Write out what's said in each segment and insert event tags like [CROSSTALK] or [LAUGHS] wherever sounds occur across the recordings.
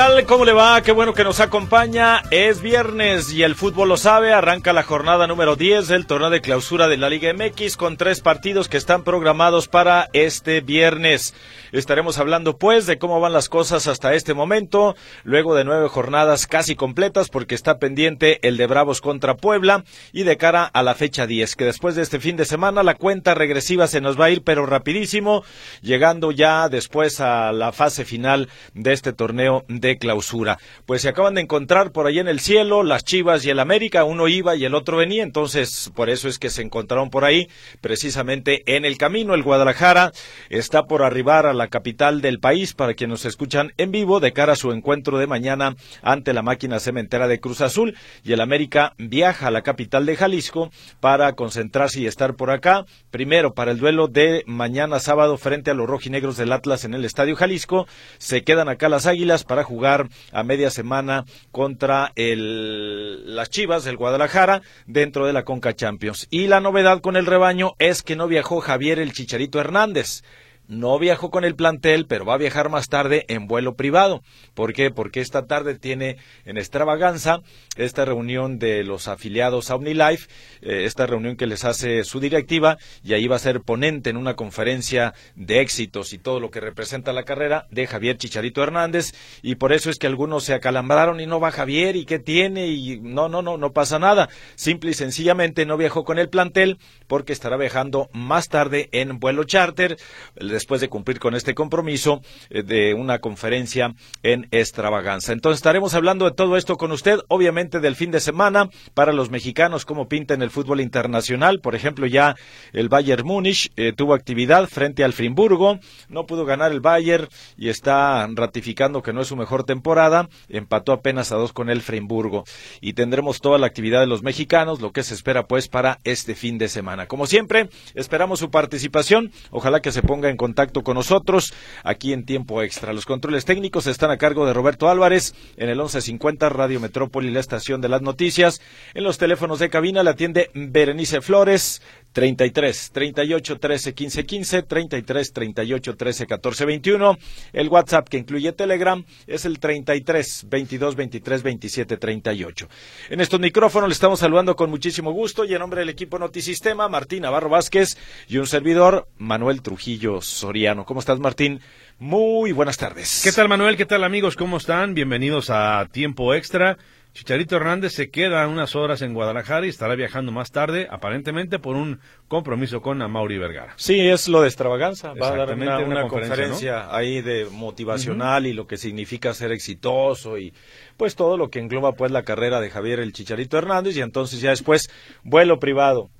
tal? ¿Cómo le va? Qué bueno que nos acompaña. Es viernes y el fútbol lo sabe. Arranca la jornada número 10 del torneo de clausura de la Liga MX con tres partidos que están programados para este viernes. Estaremos hablando pues de cómo van las cosas hasta este momento, luego de nueve jornadas casi completas porque está pendiente el de Bravos contra Puebla y de cara a la fecha 10, que después de este fin de semana la cuenta regresiva se nos va a ir pero rapidísimo, llegando ya después a la fase final de este torneo de clausura. Pues se acaban de encontrar por ahí en el cielo las Chivas y el América, uno iba y el otro venía, entonces por eso es que se encontraron por ahí, precisamente en el camino. El Guadalajara está por arribar a la capital del país para quienes nos escuchan en vivo de cara a su encuentro de mañana ante la máquina cementera de Cruz Azul y el América viaja a la capital de Jalisco para concentrarse y estar por acá. Primero para el duelo de mañana sábado frente a los rojinegros del Atlas en el Estadio Jalisco. Se quedan acá las Águilas para jugar a media semana contra el, las Chivas del Guadalajara dentro de la Conca Champions. Y la novedad con el rebaño es que no viajó Javier el Chicharito Hernández. No viajó con el plantel, pero va a viajar más tarde en vuelo privado. ¿Por qué? Porque esta tarde tiene en extravaganza esta reunión de los afiliados a OmniLife, eh, esta reunión que les hace su directiva, y ahí va a ser ponente en una conferencia de éxitos y todo lo que representa la carrera de Javier Chicharito Hernández. Y por eso es que algunos se acalambraron y no va Javier y qué tiene y no, no, no, no pasa nada. Simple y sencillamente no viajó con el plantel porque estará viajando más tarde en vuelo charter después de cumplir con este compromiso eh, de una conferencia en extravaganza. Entonces estaremos hablando de todo esto con usted, obviamente del fin de semana para los mexicanos, cómo pinta en el fútbol internacional. Por ejemplo, ya el Bayern Múnich eh, tuvo actividad frente al Frimburgo, no pudo ganar el Bayern y está ratificando que no es su mejor temporada, empató apenas a dos con el Frimburgo. Y tendremos toda la actividad de los mexicanos, lo que se espera pues para este fin de semana. Como siempre, esperamos su participación, ojalá que se ponga en contacto con nosotros aquí en tiempo extra. Los controles técnicos están a cargo de Roberto Álvarez en el 1150 Radio Metrópoli, la estación de las noticias. En los teléfonos de cabina la atiende Berenice Flores. 33 38 13 15 15 33 38 13 14 21 el WhatsApp que incluye Telegram es el 33 22 23 27 38 en estos micrófonos le estamos saludando con muchísimo gusto y en nombre del equipo Notisistema Martín Navarro Vázquez y un servidor Manuel Trujillo Soriano ¿cómo estás Martín? Muy buenas tardes ¿qué tal Manuel? ¿qué tal amigos? ¿cómo están? bienvenidos a Tiempo Extra Chicharito Hernández se queda unas horas en Guadalajara y estará viajando más tarde, aparentemente por un compromiso con Amauri Vergara. Sí, es lo de extravaganza. Va a dar una, conferencia, ahí de motivacional y lo que significa ser exitoso y pues todo lo que engloba pues la carrera de Javier el Chicharito Hernández y entonces ya después vuelo privado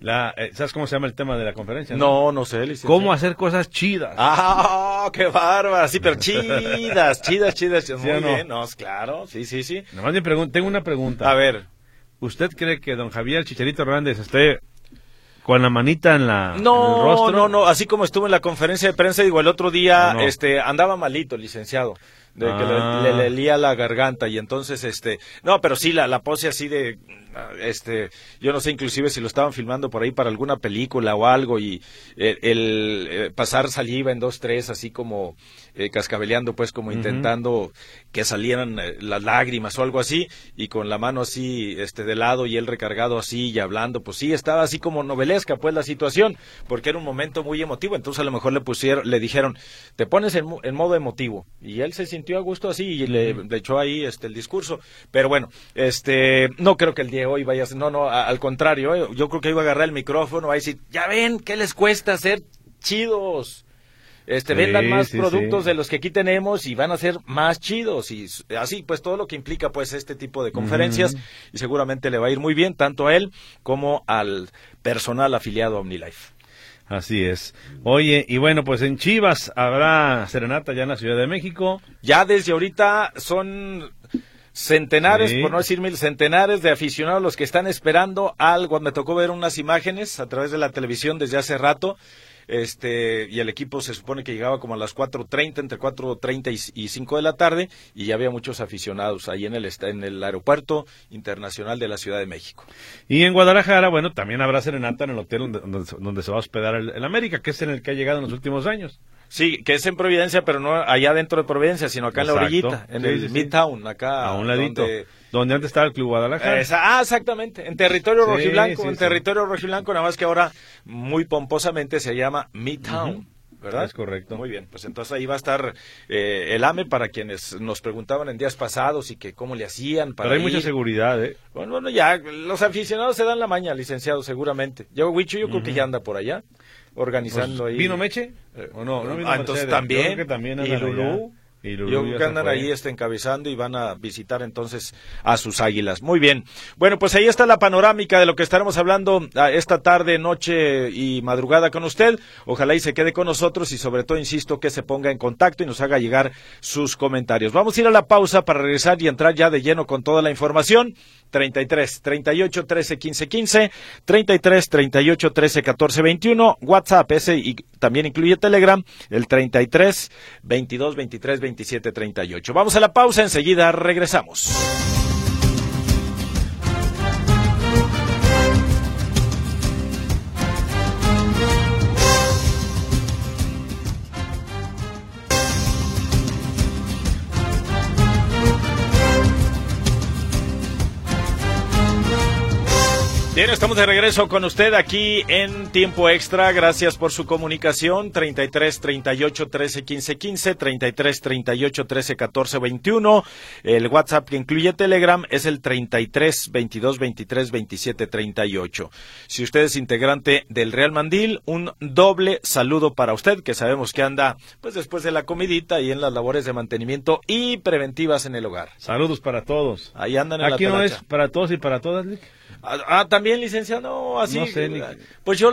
la, eh, ¿Sabes cómo se llama el tema de la conferencia? No, no, sé. ¿Cómo hacer cosas chidas? ¡Ah, qué bárbara! Sí, pero [LAUGHS] chidas, chidas, chidas. Muy bien, no, claro, sí, sí, sí. Nomás tengo una pregunta. A ver. ¿Usted cree que don Javier Chicharito Hernández esté con la manita en la no, rostro? No, no, así como estuvo en la conferencia de prensa, digo, el otro día este andaba malito, licenciado de que le, le, ah. lía la garganta y entonces este no pero sí la, la pose así de este yo no sé inclusive si lo estaban filmando por ahí para alguna película o algo y el, el eh, pasar saliva en dos tres así como eh, cascabeleando, pues como intentando que salieran eh, las lágrimas o algo así, y con la mano así este de lado y él recargado así y hablando, pues sí, estaba así como novelesca pues la situación, porque era un momento muy emotivo, entonces a lo mejor le pusieron, le dijeron, te pones en, modo emotivo, y él se sintió a gusto así y le, echó ahí este el discurso, pero bueno, este, no creo que el día de hoy vaya a ser, no, no, al contrario, eh, yo creo que iba a agarrar el micrófono, va a decir, ya ven, ¿qué les cuesta ser chidos? este, vendan más productos de los que aquí tenemos y van a ser más chidos y así, pues todo lo que implica pues este tipo de conferencias y seguramente le va a ir muy bien tanto a él como al personal afiliado a OmniLife. Así es. Oye, y bueno, pues en Chivas habrá serenata ya en la Ciudad de México. Ya desde ahorita son centenares, por no decir mil, centenares de aficionados los que están esperando algo. Me tocó ver unas imágenes a través de la televisión desde hace rato este y el equipo se supone que llegaba como a las 4.30, entre 4.30 y, y 5 de la tarde, y ya había muchos aficionados ahí en el, en el aeropuerto internacional de la Ciudad de México. Y en Guadalajara, bueno, también habrá serenata en el hotel donde, se va a hospedar el, América, que es en el que ha llegado en los últimos años. Sí, que es en Providencia, pero no allá dentro de Providencia, sino acá en la orillita, en el Midtown, acá. A un ladito. Donde, antes estaba el Club Guadalajara. ah, exactamente, en territorio rojiblanco, en territorio rojiblanco, nada más que ahora muy pomposamente se llama Midtown. ¿verdad? Es correcto. Muy bien, pues entonces ahí va a estar eh, el AME para quienes nos preguntaban en días pasados y que cómo le hacían para Pero hay mucha seguridad, ¿eh? Bueno, bueno, ya, los aficionados se dan la maña, licenciado, seguramente. Yo, Wicho, yo creo que ya anda por allá organizando pues, ahí. ¿Vino Meche? Eh, ¿O no? no vino ah, entonces también. también y Lulú. Y que andan ahí este, encabezando y van a visitar entonces a sus águilas. Muy bien. Bueno, pues ahí está la panorámica de lo que estaremos hablando ah, esta tarde, noche y madrugada con usted. Ojalá y se quede con nosotros y sobre todo, insisto, que se ponga en contacto y nos haga llegar sus comentarios. Vamos a ir a la pausa para regresar y entrar ya de lleno con toda la información. 33 38 13 15 15, 33 38 13 14 21, WhatsApp ese y también incluye Telegram, el 33 22 23 27 38. Vamos a la pausa, enseguida regresamos. Bien, estamos de regreso con usted aquí en tiempo extra. Gracias por su comunicación. 33 38 13 15 15, 33 38 13 14 21. El WhatsApp que incluye Telegram es el 33 22 23 27 38. Si usted es integrante del Real Mandil, un doble saludo para usted, que sabemos que anda pues después de la comidita y en las labores de mantenimiento y preventivas en el hogar. Saludos para todos. Ahí andan en Aquí no es para todos y para todas, Ah, ah, también licenciado, así. No sé, Pues yo,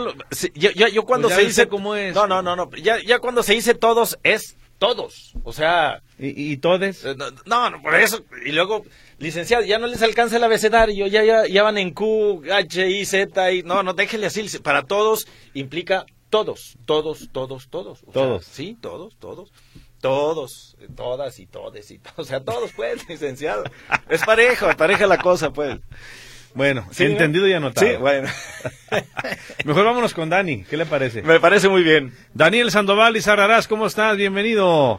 yo, yo, cuando pues se dice. cómo es. No, no, no, no. Ya, ya cuando se dice todos, es todos. O sea. ¿Y, y todes? Eh, no, no, por eso. Y luego, licenciado, ya no les alcanza el abecedario, ya, ya, ya van en Q, H, I, Z, y no, no, déjele así. Para todos implica todos, todos, todos, todos. todos. sí, todos, todos. Todos, todas y todes y todos. O sea, todos, pues, [LAUGHS] licenciado. Es pareja, pareja la cosa, pues. Bueno, entendido y anotado. Sí, bueno. [LAUGHS] Mejor vámonos con Dani, ¿qué le parece? Me parece muy bien. Daniel Sandoval y Sarrarás, ¿cómo estás? Bienvenido.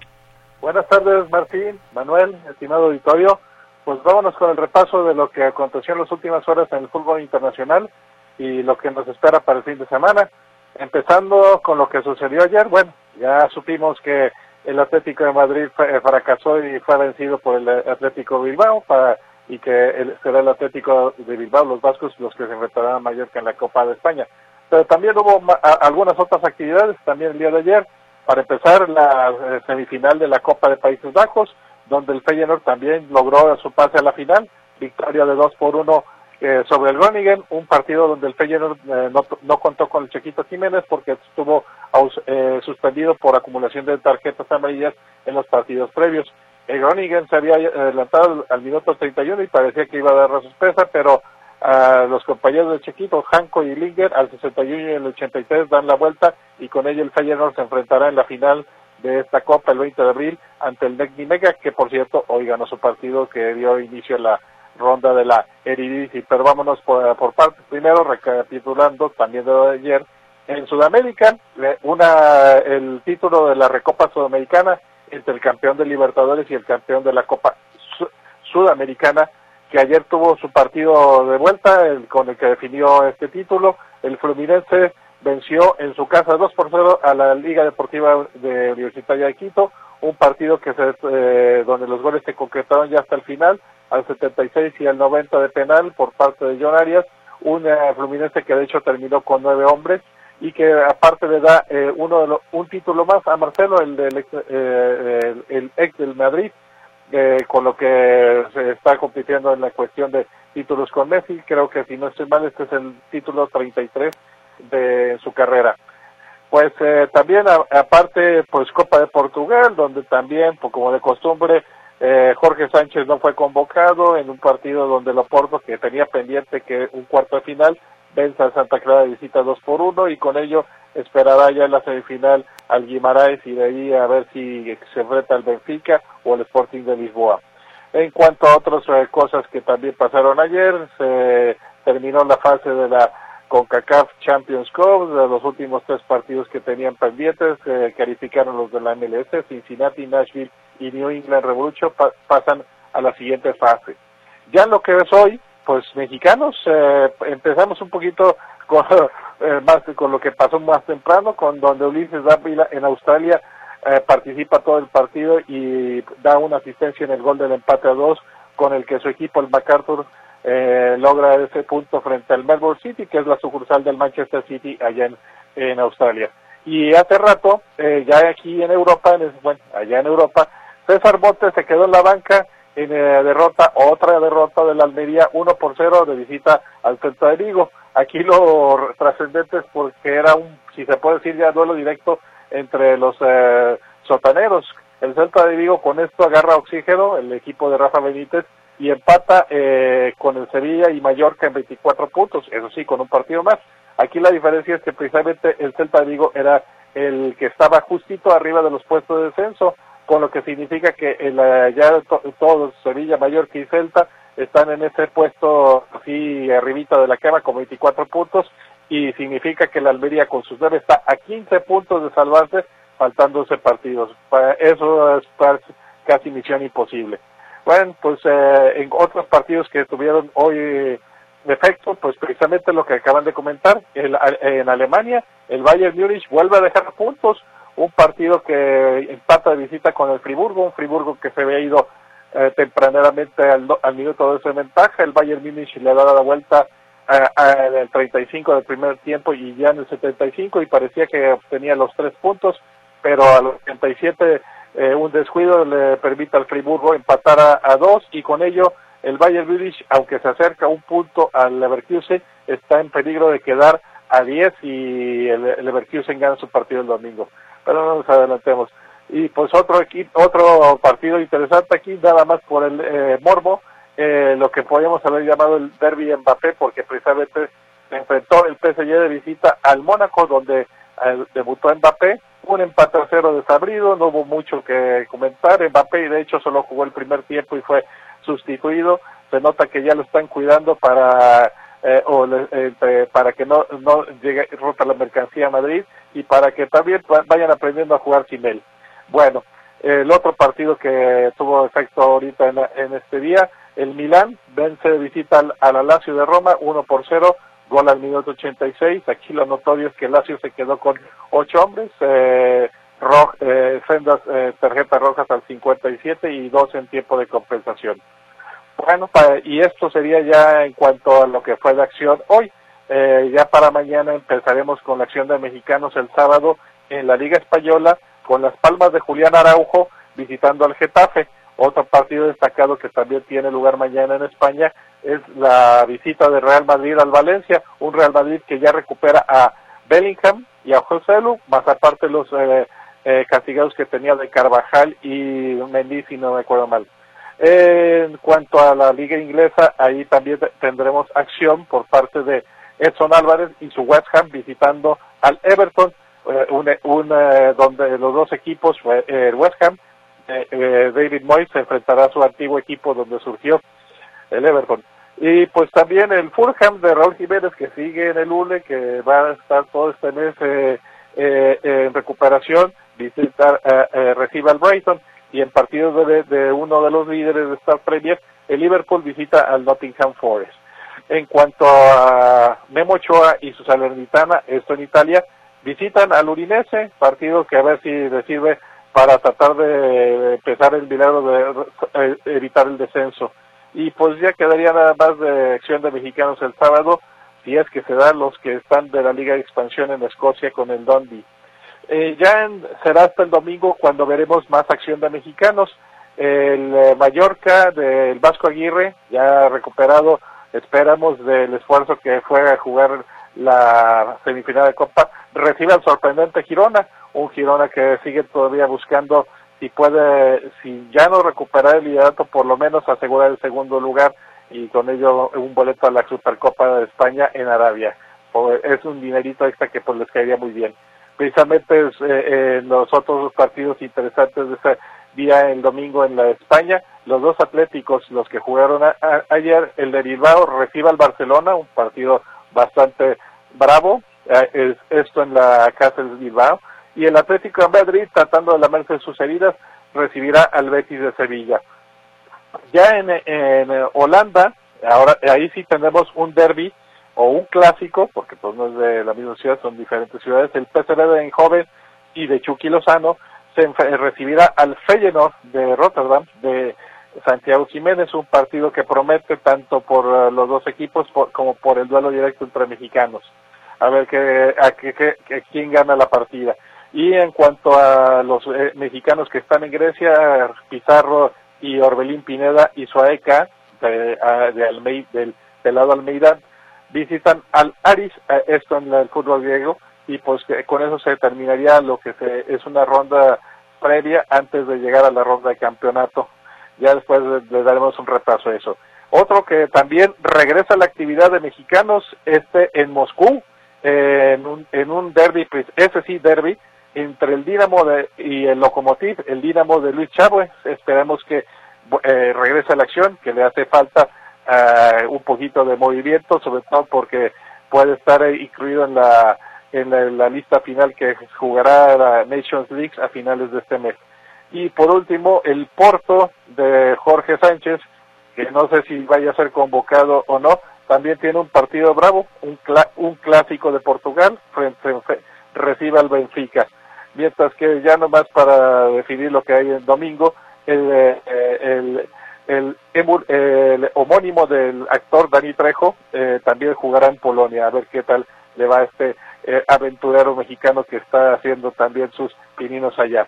Buenas tardes, Martín, Manuel, estimado auditorio. Pues vámonos con el repaso de lo que aconteció en las últimas horas en el fútbol internacional y lo que nos espera para el fin de semana. Empezando con lo que sucedió ayer, bueno, ya supimos que el Atlético de Madrid fracasó y fue vencido por el Atlético Bilbao para y que será el Atlético de Bilbao, los vascos, los que se enfrentarán a Mallorca en la Copa de España. Pero también hubo algunas otras actividades, también el día de ayer, para empezar la eh, semifinal de la Copa de Países Bajos, donde el Feyenoord también logró su pase a la final, victoria de 2 por 1 eh, sobre el Groningen, un partido donde el Feyenoord eh, no, no, contó con el Chiquito Jiménez porque estuvo suspendido por acumulación de tarjetas amarillas en los partidos previos. El Groningen se había adelantado al minuto 31 y parecía que iba a dar la sorpresa, pero a los compañeros de Chiquito, Hanko y Linger, al 61 y el 83 dan la vuelta y con ello el Feyenoord se enfrentará en la final de esta Copa el 20 de abril ante el Negni Mega, que por cierto hoy ganó su partido que dio inicio a la ronda de la Eredivisie. Pero vámonos por, por partes. Primero, recapitulando también de ayer, en Sudamérica, una, el título de la Recopa Sudamericana entre el campeón de Libertadores y el campeón de la Copa Sudamericana, que ayer tuvo su partido de vuelta el, con el que definió este título. El Fluminense venció en su casa 2 por 0 a la Liga Deportiva de Universitaria de Quito, un partido que se, eh, donde los goles se concretaron ya hasta el final, al 76 y al 90 de penal por parte de John Arias, un Fluminense que de hecho terminó con nueve hombres y que aparte le da eh, uno de un título más a Marcelo, el del ex, eh, el, ex del Madrid, eh, con lo que se está compitiendo en la cuestión de títulos con Messi. Creo que si no estoy mal, este es el título 33 de su carrera. Pues eh, también aparte, pues Copa de Portugal, donde también, pues, como de costumbre, eh, Jorge Sánchez no fue convocado en un partido donde Loporto, que tenía pendiente que un cuarto de final, Santa Clara visita 2 por 1 y con ello esperará ya la semifinal al Guimaraes y de ahí a ver si se enfrenta al Benfica o el Sporting de Lisboa. En cuanto a otras eh, cosas que también pasaron ayer, se terminó la fase de la CONCACAF Champions Cup, de los últimos tres partidos que tenían pendientes, eh, calificaron los de la MLS, Cincinnati, Nashville y New England Revolution pasan a la siguiente fase. Ya lo que es hoy, pues mexicanos, eh, empezamos un poquito [LAUGHS] con, eh, más con lo que pasó más temprano, con donde Ulises Dávila en Australia eh, participa todo el partido y da una asistencia en el gol del empate a dos, con el que su equipo, el MacArthur, eh, logra ese punto frente al Melbourne City, que es la sucursal del Manchester City allá en, Australia. Y hace rato, eh, ya aquí en Europa, allá en Europa, César Montes se quedó en la banca en eh, derrota, otra derrota de la Almería, 1 por 0 de visita al Celta de Vigo. Aquí lo trascendente es porque era un, si se puede decir ya, duelo directo entre los eh, sotaneros. El Celta de Vigo con esto agarra oxígeno, el equipo de Rafa Benítez, y empata eh, con el Sevilla y Mallorca en 24 puntos, eso sí, con un partido más. Aquí la diferencia es que precisamente el Celta de Vigo era el que estaba justito arriba de los puestos de descenso, con lo que significa que el, ya todos, Sevilla, Mallorca y Celta, están en ese puesto así arribita de la cama con 24 puntos y significa que la Almería con sus nueve está a 15 puntos de salvarse faltando 12 partidos. Eso es casi misión imposible. Bueno, pues eh, en otros partidos que tuvieron hoy de efecto, pues precisamente lo que acaban de comentar, en Alemania el Bayern Múnich vuelve a dejar puntos, un partido que empata de visita con el Friburgo, un Friburgo que se había ido eh, tempraneramente al, al, minuto de ventaja, el Bayern Munich le da la vuelta en el 35 del primer tiempo y ya en el 75 y parecía que obtenía los tres puntos, pero a los 87 eh, un descuido le permite al Friburgo empatar a, dos y con ello el Bayern Munich, aunque se acerca un punto al Leverkusen, está en peligro de quedar a 10 y el, Leverkusen gana su partido el domingo. Pero no nos adelantemos. Y pues otro equipo, otro partido interesante aquí, nada más por el eh, morbo, eh, lo que podríamos haber llamado el derby Mbappé, porque precisamente enfrentó el PSG de visita al Mónaco, donde eh, debutó Mbappé, un empate a cero desabrido, no hubo mucho que comentar, Mbappé de hecho solo jugó el primer tiempo y fue sustituido, se nota que ya lo están cuidando para eh, o eh, para que no, no llegue rota la mercancía a Madrid y para que también vayan aprendiendo a jugar sin él. Bueno, el otro partido que tuvo efecto ahorita en, en este día, el Milán vence de visita al, al Lazio de Roma 1 por 0, gol al minuto 86. Aquí lo notorio es que Lazio se quedó con ocho hombres, eh, eh, sendas eh, tarjetas rojas al 57 y dos en tiempo de compensación. Bueno, y esto sería ya en cuanto a lo que fue la acción hoy. Eh, ya para mañana empezaremos con la acción de mexicanos el sábado en la Liga Española con las palmas de Julián Araujo visitando al Getafe. Otro partido destacado que también tiene lugar mañana en España es la visita de Real Madrid al Valencia, un Real Madrid que ya recupera a Bellingham y a José Lu, más aparte los eh, eh, castigados que tenía de Carvajal y Mendy, si no me acuerdo mal. En cuanto a la liga inglesa, ahí también tendremos acción por parte de Edson Álvarez y su West Ham visitando al Everton, eh, un, un, eh, donde los dos equipos, eh, el West Ham, David Moyes enfrentará a su antiguo equipo donde surgió el Everton. Y pues también el Fulham de Raúl Jiménez que sigue en el ULE, que va a estar todo este mes en recuperación, visitar, recibe al Brighton y en partidos de, uno de los líderes de Star Premier, el Liverpool visita al Nottingham Forest. En cuanto a Memo Ochoa y su Salernitana, esto en Italia, visitan al Urinese, partido que a ver si le sirve para tratar de empezar el milagro de eh, evitar el descenso. Y pues ya quedaría nada más de acción de mexicanos el sábado, si es que se dan los que están de la Liga de Expansión en Escocia con el Dundee. Eh, ya será hasta el domingo cuando veremos más acción de mexicanos. El eh, Mallorca del Vasco Aguirre, ya recuperado, esperamos del esfuerzo que fue a jugar la semifinal de Copa, recibe al sorprendente Girona, un Girona que sigue todavía buscando si puede, si ya no recuperar el liderato, por lo menos asegurar el segundo lugar y con ello un boleto a la Supercopa de España en Arabia. Es un dinerito extra que pues les caería muy bien. Precisamente es, eh, los otros partidos interesantes de ese día el domingo en la España, los dos atléticos, los que jugaron ayer, el de Bilbao recibe al Barcelona, un partido bastante bravo, eh, esto en la casa de Bilbao, y el Atlético de Madrid, tratando de lamerse sus heridas, recibirá al Betis de Sevilla. Ya en, en Holanda, ahora ahí sí tenemos un derby o un clásico, porque pues no es de la misma ciudad, son diferentes ciudades, el PSV de Joven y de Chucky Lozano se recibirá al Feyenoord de Rotterdam de Santiago Jiménez, un partido que promete tanto por eh, los dos equipos como por el duelo directo entre mexicanos. A ver que, a que, quién gana la partida. Y en cuanto a los eh, mexicanos que están en Grecia, Pizarro y Orbelín Pineda y Suaeca de, de del, del lado Almeida visitan al Aris, esto en el fútbol griego, y pues con eso se terminaría lo que se, es una ronda previa antes de llegar a la ronda de campeonato. Ya después le, daremos un repaso a eso. Otro que también regresa a la actividad de mexicanos, este en Moscú, en, un, en un derby, pues, ese sí derby, entre el Dinamo de, y el Lokomotiv, el Dinamo de Luis Chávez. Esperemos que eh, regrese a la acción, que le hace falta uh, un poquito de movimiento, sobre todo porque puede estar incluido en la en la, lista final que jugará la Nations League a finales de este mes. Y por último, el Porto de Jorge Sánchez, que no sé si vaya a ser convocado o no, también tiene un partido bravo, un, un clásico de Portugal, frente, recibe al Benfica. Mientras que ya nomás para definir lo que hay el domingo, el, eh, el el, el homónimo del actor Dani Trejo eh, también jugará en Polonia, a ver qué tal le va a este eh, aventurero mexicano que está haciendo también sus pininos allá.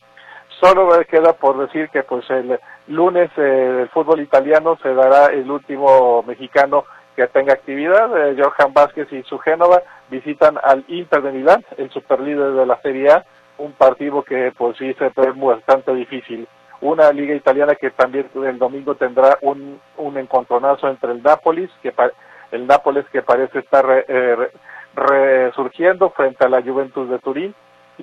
Solo queda por decir que pues el lunes eh, el fútbol italiano se dará el último mexicano que tenga actividad. Johan Vázquez y su Génova visitan al Inter de Milán, el superlíder de la Serie A, un partido que pues sí se ve bastante difícil una liga italiana que también el domingo tendrá un, un encontronazo entre el Nápoles, que el Nápoles que parece estar eh, resurgiendo frente a la Juventus de Turín,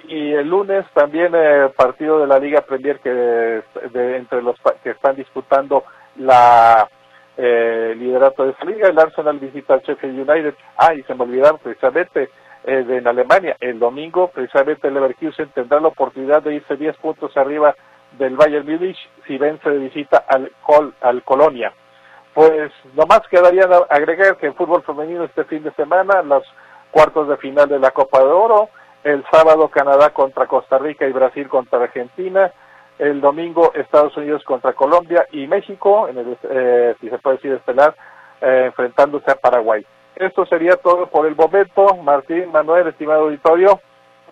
y el lunes también eh, partido de la Liga Premier que de, entre los que están disputando la eh, liderato de esa liga, el Arsenal visita al Sheffield United, ah, y se me olvidaron precisamente eh, de, en Alemania, el domingo precisamente el Leverkusen tendrá la oportunidad de irse 10 puntos arriba del Bayern Munich si vence de visita al, Col, al Colonia. Pues nomás quedaría agregar que en fútbol femenino este fin de semana, los cuartos de final de la Copa de Oro, el sábado Canadá contra Costa Rica y Brasil contra Argentina, el domingo Estados Unidos contra Colombia y México, en el, eh, si se puede decir estelar, eh, enfrentándose a Paraguay. Esto sería todo por el momento. Martín, Manuel, estimado auditorio,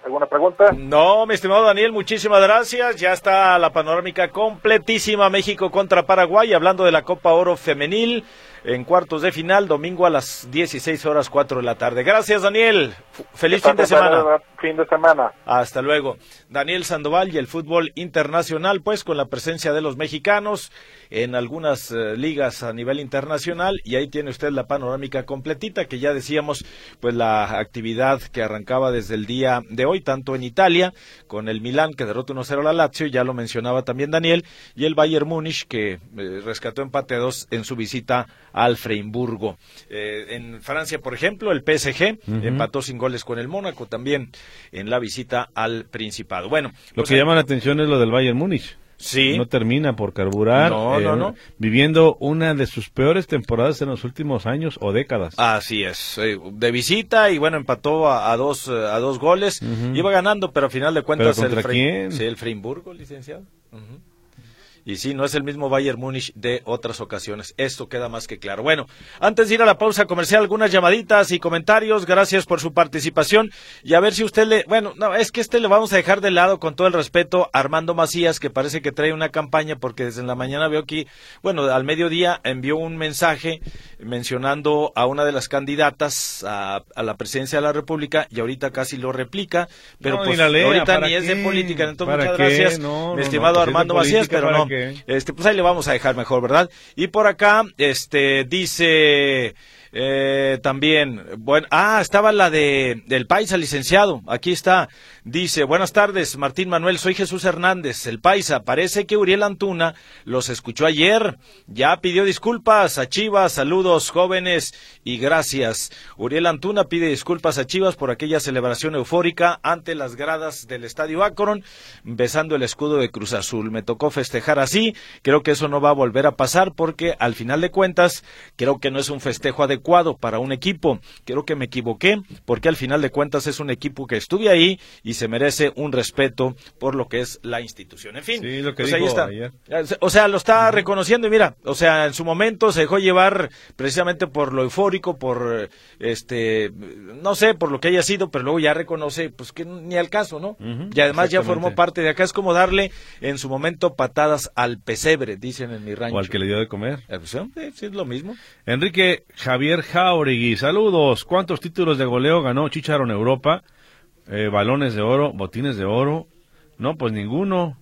¿Alguna pregunta? No, mi estimado Daniel, muchísimas gracias. Ya está la panorámica completísima México contra Paraguay, hablando de la Copa Oro Femenil en cuartos de final, domingo a las 16 horas 4 de la tarde. Gracias, Daniel. Feliz fin de semana. Fin de semana. Hasta luego. Daniel Sandoval y el fútbol internacional, pues con la presencia de los mexicanos en algunas eh, ligas a nivel internacional y ahí tiene usted la panorámica completita que ya decíamos, pues la actividad que arrancaba desde el día de hoy, tanto en Italia con el Milán que derrotó 1-0 a la Lazio, ya lo mencionaba también Daniel, y el Bayern Múnich que eh, rescató empate 2 en su visita al Freiburgo. Eh, en Francia, por ejemplo, el PSG empató sin goles con el Mónaco también en la visita al Principado. Bueno, lo que llama la atención es lo del Bayern Múnich. Sí. No termina por carburar. No, eh, no. Viviendo una de sus peores temporadas en los últimos años o décadas. Así es. Eh, de visita y bueno, empató a, dos, a dos goles. Iba ganando, pero a final de cuentas el, quién? Sí, el Freiburgo, licenciado Y sí, no es el mismo Bayern Múnich de otras ocasiones. Esto queda más que claro. Bueno, antes de ir a la pausa comercial, algunas llamaditas y comentarios. Gracias por su participación. Y a ver si usted le. Bueno, no, es que este le vamos a dejar de lado con todo el respeto a Armando Macías, que parece que trae una campaña, porque desde la mañana veo aquí, bueno, al mediodía envió un mensaje mencionando a una de las candidatas a, la presidencia de la República y ahorita casi lo replica. Pero pues ahorita ni es de política. Entonces, muchas gracias, mi estimado pues Armando Macías, pero no. Este, pues ahí le vamos a dejar mejor, ¿verdad? Y por acá, este, dice eh, también, bueno, ah, estaba la de del Paisa, licenciado. Aquí está. Dice, buenas tardes, Martín Manuel, soy Jesús Hernández, el Paisa. Parece que Uriel Antuna los escuchó ayer. Ya pidió disculpas a Chivas. Saludos, jóvenes, y gracias. Uriel Antuna pide disculpas a Chivas por aquella celebración eufórica ante las gradas del Estadio Akron, besando el escudo de Cruz Azul. Me tocó festejar así. Creo que eso no va a volver a pasar porque, al final de cuentas, creo que no es un festejo adecuado para un equipo. Creo que me equivoqué porque al final de cuentas es un equipo que estuve ahí y se merece un respeto por lo que es la institución. En fin, lo que pues ahí está. O sea, lo está reconociendo y mira, o sea, en su momento se dejó llevar precisamente por lo eufórico, por este, no sé, por lo que haya sido, pero luego ya reconoce, pues que ni al caso, ¿no? y además ya formó parte de acá. Es como darle en su momento patadas al pesebre, dicen en mi rancho. O al que le dio de comer. Eh, pues, sí, es lo mismo. Enrique Javier Jauregui. Saludos. ¿Cuántos títulos de goleo ganó Chicharo en Europa? Eh, balones de oro, botines de oro. No, pues ninguno.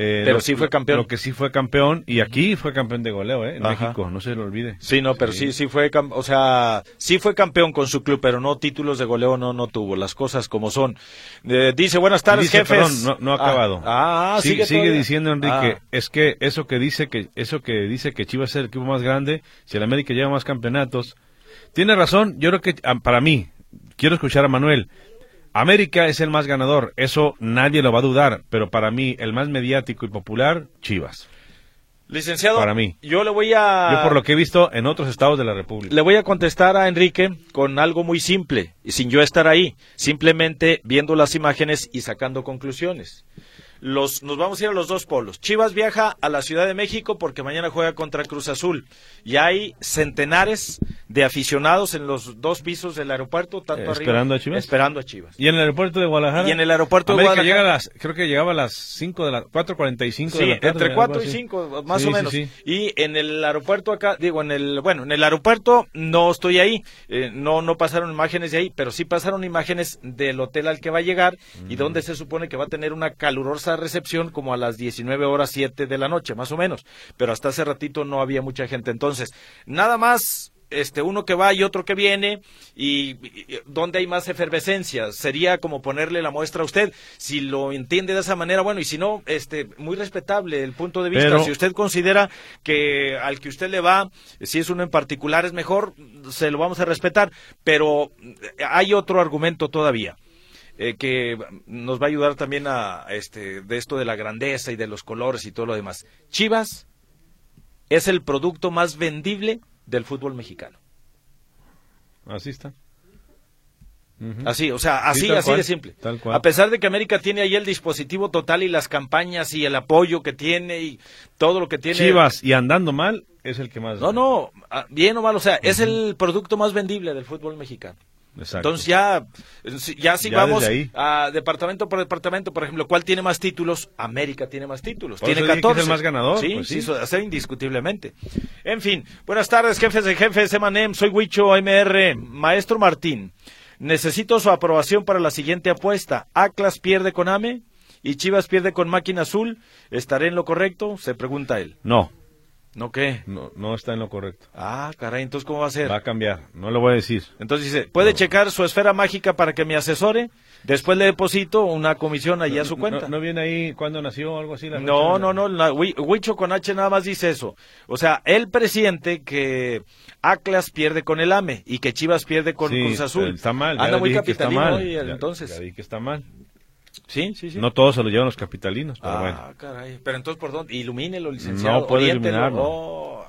Eh, pero sí fue campeón. Lo que sí fue campeón, y aquí fue campeón de goleo, ¿eh? En México, no se lo olvide. Sí, no, pero sí, sí, fue, o sea, sí fue campeón con su club, pero no títulos de goleo no, no tuvo, las cosas como son. Eh, dice, buenas tardes, jefes. Perdón, no, ha ah, acabado. Ah, sigue, sigue diciendo Enrique, ah. es que eso que dice que, eso que dice que Chivas es el equipo más grande, si el América lleva más campeonatos, tiene razón, yo creo que ah, para mí, quiero escuchar a Manuel, América es el más ganador, eso nadie lo va a dudar, pero para mí el más mediático y popular, Chivas. Licenciado, para mí. yo le voy a... Yo por lo que he visto en otros estados de la República. Le voy a contestar a Enrique con algo muy simple, y sin yo estar ahí, simplemente viendo las imágenes y sacando conclusiones los, nos vamos a ir a los dos polos. Chivas viaja a la Ciudad de México porque mañana juega contra Cruz Azul. Y hay centenares de aficionados en los dos pisos del aeropuerto, tanto ¿Esperando a Chivas? Esperando a Chivas. ¿Y en el aeropuerto de Guadalajara? Y en el aeropuerto de Guadalajara. Llega a las, creo que llegaba a las 5 de la, 4.45 de la tarde. entre 4 y 5, más o menos. y en el aeropuerto acá, digo, en el, bueno, en el aeropuerto no estoy ahí, eh, no, no pasaron imágenes de ahí, pero sí pasaron imágenes del hotel al que va a llegar y donde se supone que va a tener una calurosa recepción como a las 19 horas 7 de la noche, más o menos. Pero hasta hace ratito no había mucha gente. Entonces, nada más este uno que va y otro que viene y, donde hay más efervescencia sería como ponerle la muestra a usted. Si lo entiende de esa manera bueno y si no este muy respetable el punto de vista. Si usted considera que al que usted le va si es uno en particular es mejor se lo vamos a respetar. Pero hay otro argumento todavía eh, que nos va a ayudar también a este de esto de la grandeza y de los colores y todo lo demás. Chivas es el producto más vendible del fútbol mexicano. Así está. Así, o sea, así, así de simple. A pesar de que América tiene ahí el dispositivo total y las campañas y el apoyo que tiene y todo lo que tiene. Chivas y andando mal es el que más. No, no, ah, bien o mal, o sea, es el producto más vendible del fútbol mexicano. Entonces ya, ya si vamos a departamento por departamento, por ejemplo, ¿cuál tiene más títulos? América tiene más títulos. tiene 14. Es el más ganador. Sí, pues sí, sí. indiscutiblemente. En fin, buenas tardes, jefes de jefes, Emanem, soy Huicho MR. Maestro Martín, necesito su aprobación para la siguiente apuesta. Atlas pierde con AME y Chivas pierde con Máquina Azul. ¿Estaré en lo correcto? Se pregunta él. No. ¿No qué? No, no está en lo correcto. Ah, caray, entonces ¿cómo va a ser? Va a cambiar, no lo voy a decir. Entonces dice, ¿puede checar su esfera mágica para que me asesore? Después le deposito una comisión allí a su cuenta. ¿No, viene ahí cuándo nació o algo así? no, no, no, la, Huicho con H nada más dice eso. O sea, el presidente que Atlas pierde con el AME y que Chivas pierde con Cruz Azul. Está mal. Anda muy capitalino entonces. Ya, que está mal. Sí, sí, sí. No todos se lo llevan los capitalinos, pero ah, caray. Pero entonces, ¿por dónde? Ilumínelo, licenciado. No puede iluminarlo. Oh.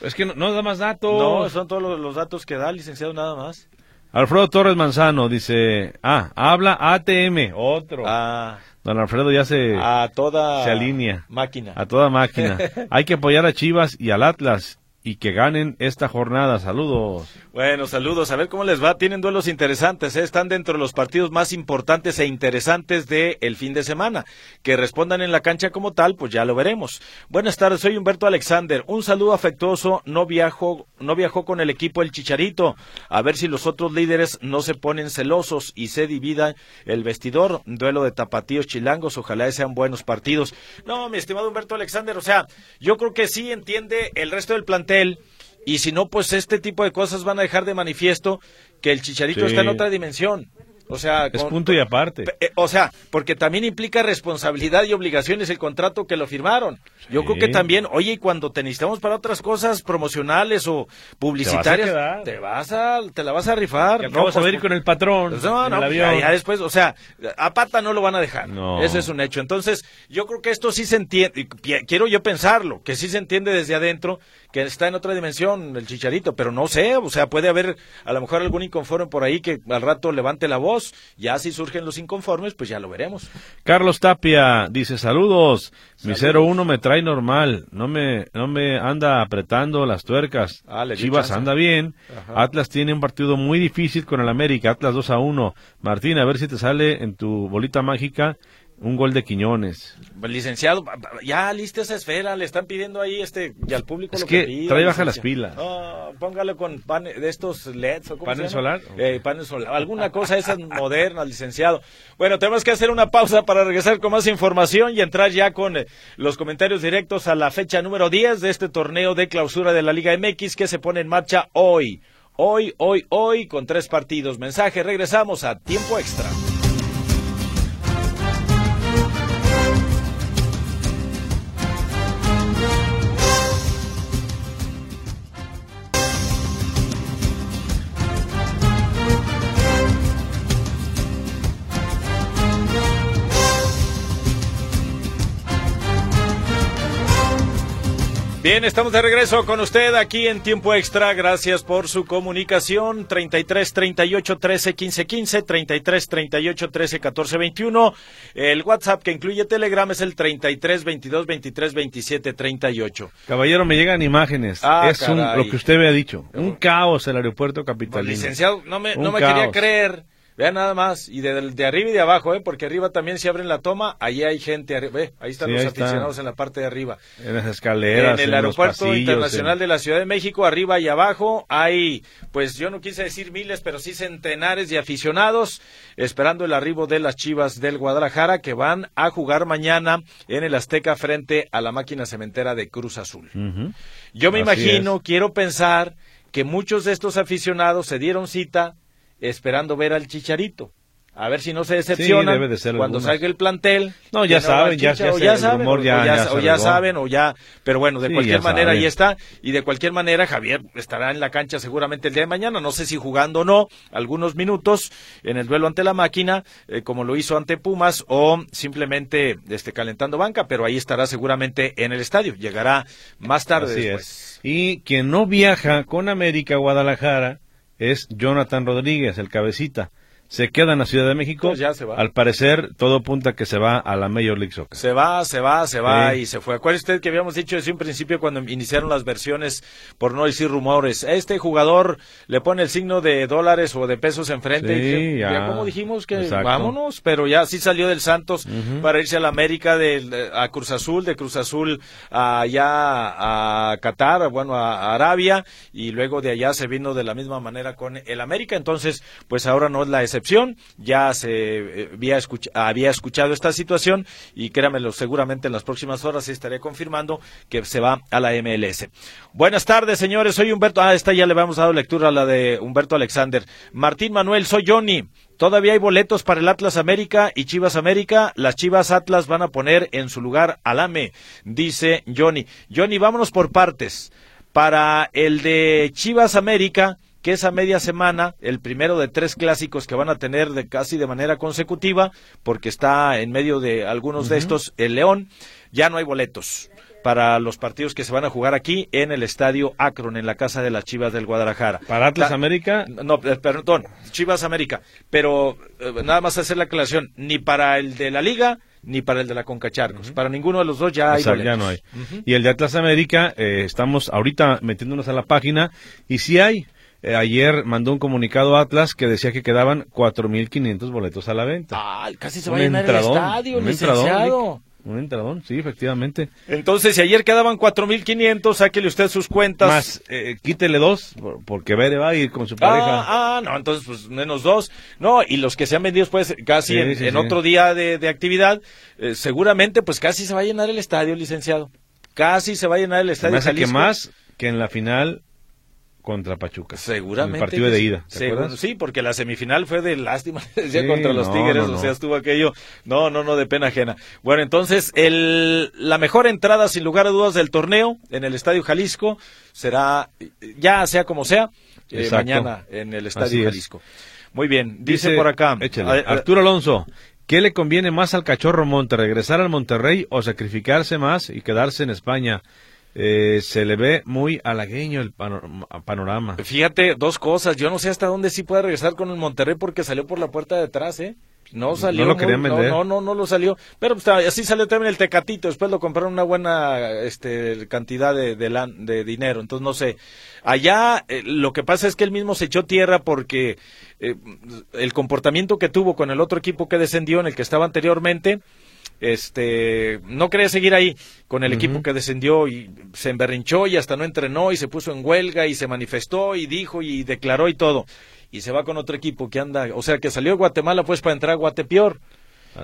Es que no, no, da más datos. No, son todos los, datos que da, licenciado, nada más. Alfredo Torres Manzano dice, ah, habla ATM, otro. Ah. Don Alfredo ya se, a toda se alinea. máquina. A toda máquina. [LAUGHS] Hay que apoyar a Chivas y al Atlas y que ganen esta jornada. Saludos. Bueno, saludos. A ver cómo les va. Tienen duelos interesantes. ¿eh? Están dentro de los partidos más importantes e interesantes del el fin de semana. Que respondan en la cancha como tal, pues ya lo veremos. Buenas tardes, soy Humberto Alexander. Un saludo afectuoso. No viajó, no viajó con el equipo el Chicharito. A ver si los otros líderes no se ponen celosos y se divida el vestidor. Duelo de tapatíos chilangos. Ojalá sean buenos partidos. No, mi estimado Humberto Alexander, o sea, yo creo que sí entiende el resto del plantel y si no, pues este tipo de cosas van a dejar de manifiesto que el chicharito está en otra dimensión. O sea, es punto y aparte. Eh, o sea, porque también implica responsabilidad y obligaciones el contrato que lo firmaron. Yo creo que también, oye, cuando te necesitamos para otras cosas promocionales o publicitarias, te vas a, te la vas a rifar. no vas a ver con el patrón. Pues no, no, ya, después, o sea, a pata no lo van a dejar. No. Ese es un hecho. Entonces, yo creo que esto sí se entiende, quiero yo pensarlo, que sí se entiende desde adentro que está en otra dimensión el chicharito, pero no sé, o sea, puede haber a lo mejor algún inconforme por ahí que al rato levante la voz, ya si surgen los inconformes, pues ya lo veremos. Carlos Tapia dice, saludos, mi 01 me trae normal, no me, no me anda apretando las tuercas, ah, Chivas anda bien, Atlas tiene un partido muy difícil con el América, Atlas 2 a 1, Martín, a ver si te sale en tu bolita mágica un gol de Quiñones. Licenciado, ya lista esa esfera, le están pidiendo ahí este y al público es lo que, que trae baja las pilas. póngale con pan, de estos LEDs o panel solar. Eh, panel solar, alguna cosa esa moderna, licenciado. Bueno, tenemos que hacer una pausa para regresar con más información y entrar ya con eh, los comentarios directos a la fecha número 10 de este torneo de clausura de la Liga MX que se pone en marcha hoy. Hoy, hoy, hoy, con tres partidos. Mensaje, regresamos a tiempo extra. Bien, estamos de regreso con usted aquí en tiempo extra. Gracias por su comunicación. 33 38 13 15 15, 33 38 13 14 21. El WhatsApp que incluye Telegram es el 33 22 23 27 38. Caballero, me llegan imágenes. Ah, es lo que usted me ha dicho. Un caos el aeropuerto capitalino. licenciado, no me, no me quería creer Vean nada más, y de, de, arriba y de abajo, ¿eh? porque arriba también si abren la toma, ahí hay gente, ve, ahí están los aficionados en la parte de arriba. En las escaleras. En el aeropuerto internacional de la Ciudad de México, arriba y abajo, hay, pues yo no quise decir miles, pero sí centenares de aficionados esperando el arribo de las Chivas del Guadalajara que van a jugar mañana en el Azteca frente a la máquina cementera de Cruz Azul. Yo me imagino, quiero pensar que muchos de estos aficionados se dieron cita esperando ver al Chicharito. A ver si no se decepcionan cuando salga el plantel. No, ya saben, ya, ya, ya, saben, o ya, saben, o ya. Pero bueno, de cualquier manera ahí está. Y de cualquier manera Javier estará en la cancha seguramente el día de mañana. No sé si jugando o no, algunos minutos en el duelo ante la máquina, eh, como lo hizo ante Pumas, o simplemente este, calentando banca, pero ahí estará seguramente en el estadio. Llegará más tarde después. Y quien no viaja con América Guadalajara es Jonathan Rodríguez, el cabecita se queda en la Ciudad de México. Pues ya se va. Al parecer, todo apunta que se va a la Major League Soccer. Se va, se va, se va y se fue. Acuérdese usted que habíamos dicho desde un principio cuando iniciaron las versiones, por no decir rumores, este jugador le pone el signo de dólares o de pesos enfrente. Sí, ya. como dijimos que vámonos, pero ya sí salió del Santos para irse a la América, de, a Cruz Azul, de Cruz Azul allá a Qatar, bueno, a Arabia, y luego de allá se vino de la misma manera con el América. Entonces, pues ahora no es la excepción ya se eh, había, había escuchado esta situación y créamelo, seguramente en las próximas horas estaré confirmando que se va a la MLS. Buenas tardes, señores. Soy Humberto. Ah, esta ya le habíamos dado lectura a la de Humberto Alexander. Martín Manuel, soy Johnny. Todavía hay boletos para el Atlas América y Chivas América. Las Chivas Atlas van a poner en su lugar al AME, dice Johnny. Johnny, vámonos por partes. Para el de Chivas América, que esa media semana, el primero de tres clásicos que van a tener de casi de manera consecutiva, porque está en medio de algunos de estos el León, ya no hay boletos para los partidos que se van a jugar aquí en el estadio Akron, en la casa de las Chivas del Guadalajara. ¿Para Atlas América? No, eh, perdón, Chivas América. Pero eh, nada más hacer la aclaración, ni para el de la Liga, ni para el de la Concacharcos. Para ninguno de los dos ya hay. ya no hay. Y el de Atlas América, eh, estamos ahorita metiéndonos a la página y sí hay. Eh, ayer mandó un comunicado a Atlas que decía que quedaban 4.500 boletos a la venta. Ah, casi se va a llenar el estadio, licenciado. Un entradón, sí, efectivamente. Entonces, si ayer quedaban 4.500, sáquele usted sus cuentas. Más, eh, quítele dos, porque Bere va a ir con su pareja. Ah, ah, no, entonces, pues menos dos. No, y los que se han vendido, pues, casi en, otro día de, actividad, eh, seguramente, pues, casi se va a llenar el estadio, licenciado. Casi se va a llenar el estadio. Me que más que en la final contra Pachuca. Seguramente. El partido de ida. sí, porque la semifinal fue de lástima [LAUGHS] contra los Tigres, o sea, estuvo aquello. No, no, no, de pena ajena. Bueno, entonces, el, la mejor entrada, sin lugar a dudas, del torneo en el Estadio Jalisco será, ya sea como sea, eh, mañana en el Estadio Jalisco. Muy bien, dice, por acá. Arturo Alonso. ¿Qué le conviene más al cachorro Monte, regresar al Monterrey o sacrificarse más y quedarse en España? Eh, se le ve muy halagueño el panorama. Fíjate, dos cosas. Yo no sé hasta dónde sí puede regresar con el Monterrey porque salió por la puerta de atrás, ¿eh? No salió. No lo querían vender. No, no, no, lo salió. Pero pues, así salió también el Tecatito. Después lo compraron una buena este, cantidad de, de, dinero. Entonces, no sé. Allá eh, lo que pasa es que él mismo se echó tierra porque eh, el comportamiento que tuvo con el otro equipo que descendió, en el que estaba anteriormente, este no quería seguir ahí con el equipo que descendió y se emberrinchó y hasta no entrenó y se puso en huelga y se manifestó y dijo y declaró y todo. Y se va con otro equipo que anda, o sea que salió de Guatemala pues para entrar a Guatepeor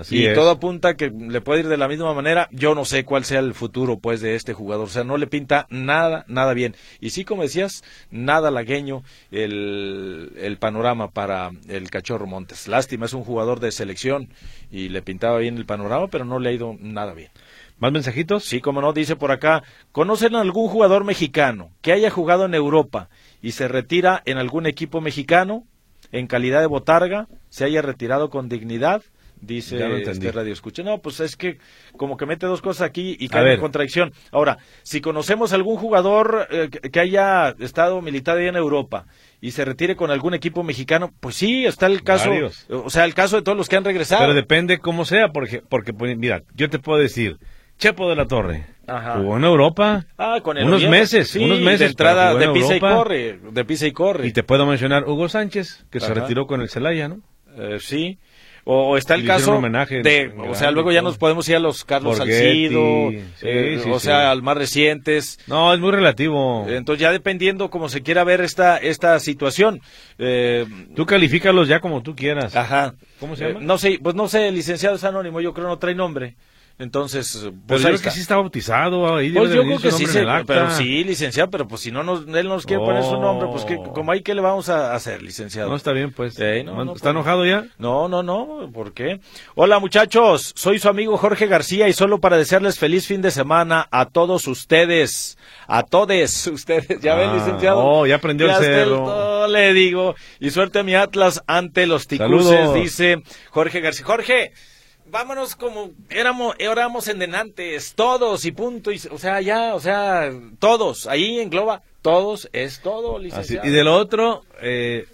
y todo apunta que le puede ir de la misma manera. Yo no sé cuál sea el futuro, pues, de este jugador. O sea, no le pinta nada, nada bien. Y sí, como decías, nada lagueño el, el panorama para el Cachorro Montes. Lástima, es un jugador de selección y le pintaba bien el panorama, pero no le ha ido nada bien. ¿Más mensajitos? Sí, como no, dice por acá, ¿conocen algún jugador mexicano que haya jugado en Europa y se retira en algún equipo mexicano en calidad de botarga, se haya retirado con dignidad dice este radio escucha. No, pues es que como que mete dos cosas aquí y cae en contradicción. Ahora, si conocemos algún jugador eh, que haya estado militar en Europa y se retire con algún equipo mexicano, pues sí, está el caso, o sea, el caso de todos los que han regresado. Pero depende cómo sea, porque, porque mira, yo te puedo decir, Chepo de la Torre, jugó en Europa ah, con unos meses, unos meses de entrada de pisa y corre, de pisa y corre. Y te puedo mencionar Hugo Sánchez, que se retiró con el Celaya, ¿no? Eh, sí. O está el caso de, o sea, luego ya nos podemos ir a los Carlos Salcido, eh, o sea, al más recientes. No, es muy relativo. Entonces ya dependiendo cómo se quiera ver esta esta situación. Eh, tú califícalos ya como tú quieras. Ajá. ¿Cómo se llama? no sé, pues no sé, licenciado es anónimo, yo creo no trae nombre. Entonces, pues pero yo que sí está bautizado, ahí pues yo creo que sí, pero sí, licenciado, pero pues si no nos, él nos quiere poner su nombre, pues que, como ahí, ¿qué le vamos a hacer, licenciado? No, está bien, pues. ¿Está enojado ya? No, no, no, ¿por qué? Hola, muchachos, soy su amigo Jorge García y solo para desearles feliz fin de semana a todos ustedes, a todos [LAUGHS] ustedes, ¿ya ven, ah, licenciado? Oh, ya aprendió el cerro. le digo, y suerte a mi Atlas ante los ticuces, dice Jorge García. Jorge, vámonos como éramos, éramos en Denantes, todos y punto, y, o sea, ya, o sea, todos, ahí engloba, todos, es todo, licenciado. y de lo otro, eh,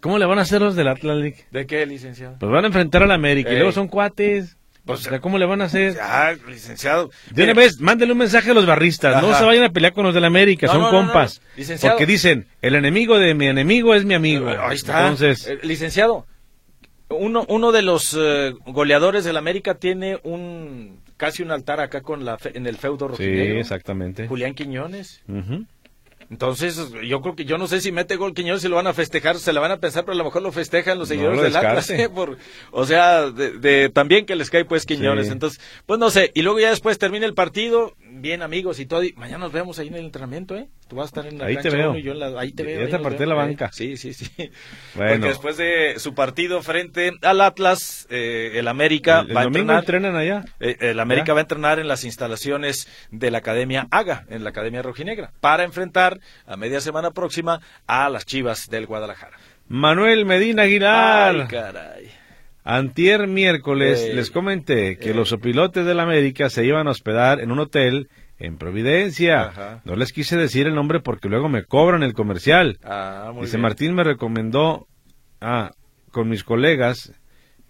¿cómo le van a hacer los del Atlantic? ¿De qué, licenciado? Pues van a enfrentar a la América, y luego son cuates. Pues, o sea, ¿cómo le van a hacer? Ya, licenciado. De una vez, mándenle un mensaje a los barristas. No se vayan a pelear con los de la América, son compas. porque dicen, el enemigo de mi enemigo es mi amigo. Ahí está. Entonces, eh, licenciado, uno, uno de los uh, goleadores del América tiene un casi un altar acá con la en el feudo rojinegro. Sí, exactamente. Julián Quiñones. Entonces, yo creo que yo no sé si mete gol Quiñones si lo van a festejar, se la van a pensar, pero a lo mejor lo festejan los seguidores del Atlas, [LAUGHS] ¿eh? Por, o sea, de, también que les cae pues Quiñones. Entonces, pues no sé, y luego ya después termina el partido, bien amigos y todo, y mañana nos vemos ahí en el entrenamiento, ¿eh? Tú vas a estar en la ahí te veo. Y yo ahí te veo. Esta parte de la banca. Sí, sí, sí. [LAUGHS] Bueno. Porque después de su partido frente al Atlas, eh, el América va a entrenar. entrenan allá? Eh, el América va a entrenar en las instalaciones de la Academia AGA, en la Academia Rojinegra, para enfrentar a media semana próxima a las Chivas del Guadalajara. Manuel Medina Aguilar. Ay, caray. Antier miércoles les comenté que los opilotes del América se iban a hospedar en un hotel en Providencia. No les quise decir el nombre porque luego me cobran el comercial. Ah, Dice Martín me recomendó ah, con mis colegas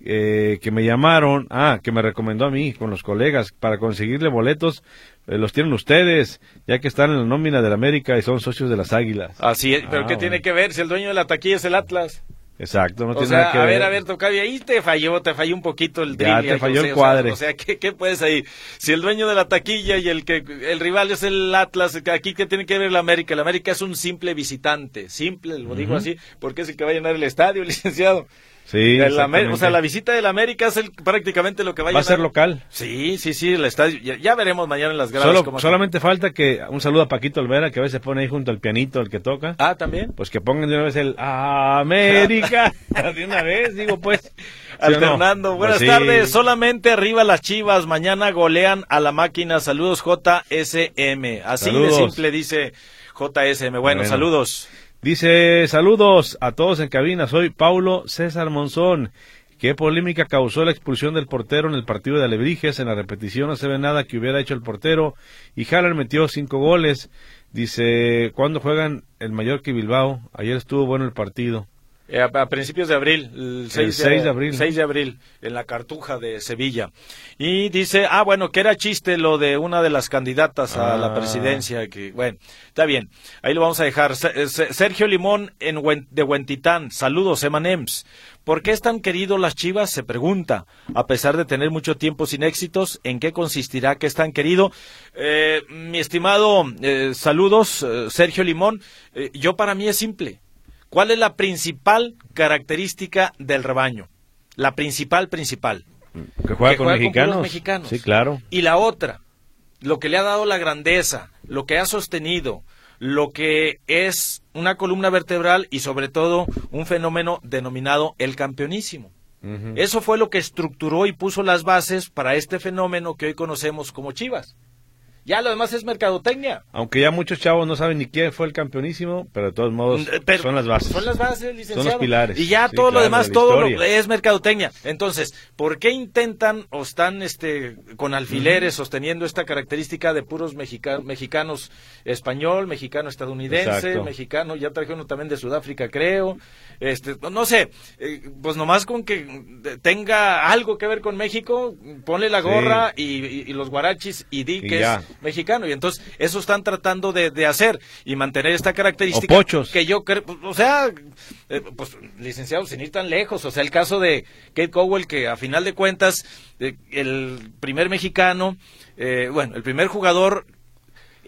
eh, que me llamaron, ah, que me recomendó a mí con los colegas para conseguirle boletos, eh, los tienen ustedes, ya que están en la nómina de la América y son socios de las Águilas. Así es, pero Ah, ¿qué bueno. tiene que ver si el dueño de la taquilla es el Atlas? Exacto, no o tiene sea, nada que a ver. a ver, Tocayo, ahí te falló, te falló un poquito el Ya, drible. te falló el o sea, cuadre. O sea, ¿qué, qué puedes ahí? Si el dueño de la taquilla y el que el rival es el Atlas, aquí qué tiene que ver la América? La América es un simple visitante, simple, lo digo así, porque es el que va a llenar el estadio, [LAUGHS] licenciado. Sí, Amé- o sea, la visita del América es el- prácticamente lo que va a Va a ser local. Sí, sí, sí, el estadio. Ya, ya veremos mañana en las gradas Solo- cómo- solamente falta que un saludo a Paquito Olvera, que a veces pone ahí junto al pianito el que toca. Ah, también. Pues que pongan de una vez el América. [LAUGHS] [LAUGHS] de una vez, digo pues. Alternando. Pues Buenas sí. tardes. Solamente arriba las chivas. Mañana golean a la máquina. Saludos JSM. Así Saludos. de simple dice JSM. Bueno, Bueno. saludos. Dice, saludos a todos en cabina, soy Paulo César Monzón. ¿Qué polémica causó la expulsión del portero en el partido de Alebrijes? En la repetición no se ve nada que hubiera hecho el portero y Haller metió cinco goles. Dice, ¿cuándo juegan el Mallorca y Bilbao? Ayer estuvo bueno el partido. Eh, a, principios de abril, el 6, 6 de abril. 6 de abril, en la Cartuja de Sevilla. Y dice, ah, bueno, que era chiste lo de una de las candidatas a la Ah. presidencia, que, bueno, está bien, ahí lo vamos a dejar. Se- Sergio Limón en de Huentitán, saludos, Emanems. ¿Por qué están queridos las chivas? Se pregunta. A pesar de tener mucho tiempo sin éxitos, ¿en qué consistirá que están querido? Eh, mi estimado, eh, saludos, eh, Sergio Limón. Eh, yo para mí es simple. ¿Cuál es la principal característica del rebaño? La principal, principal. Que juega, Que con, juega con mexicanos. puros mexicanos. Sí, claro. Y la otra, lo que le ha dado la grandeza, lo que ha sostenido, lo que es una columna vertebral y sobre todo un fenómeno denominado el campeonísimo. Eso fue lo que estructuró y puso las bases para este fenómeno que hoy conocemos como Chivas. Ya lo demás es mercadotecnia. Aunque ya muchos chavos no saben ni quién fue el campeonísimo, pero de todos modos Eh, pero son las bases. Son las bases, licenciado. Son los pilares. Y ya Sí, todo lo demás, todo lo- es mercadotecnia. Entonces, ¿por qué intentan o están este, con alfileres sosteniendo esta característica de puros mexica- mexicanos español, mexicano estadounidense, Exacto. mexicano, ya traje uno también de Sudáfrica, creo. Este, no- no sé, eh, pues nomás con que tenga algo que ver con México, ponle la Sí. gorra y, y- y los guarachis y di que es mexicano. Y entonces, eso están tratando de, de hacer y mantener esta característica. O pochos. Que yo creo, o sea, eh, pues licenciado, sin ir tan lejos, o sea, el caso de Kate Cowell, que a final de cuentas, eh, el primer mexicano, eh, bueno, el primer jugador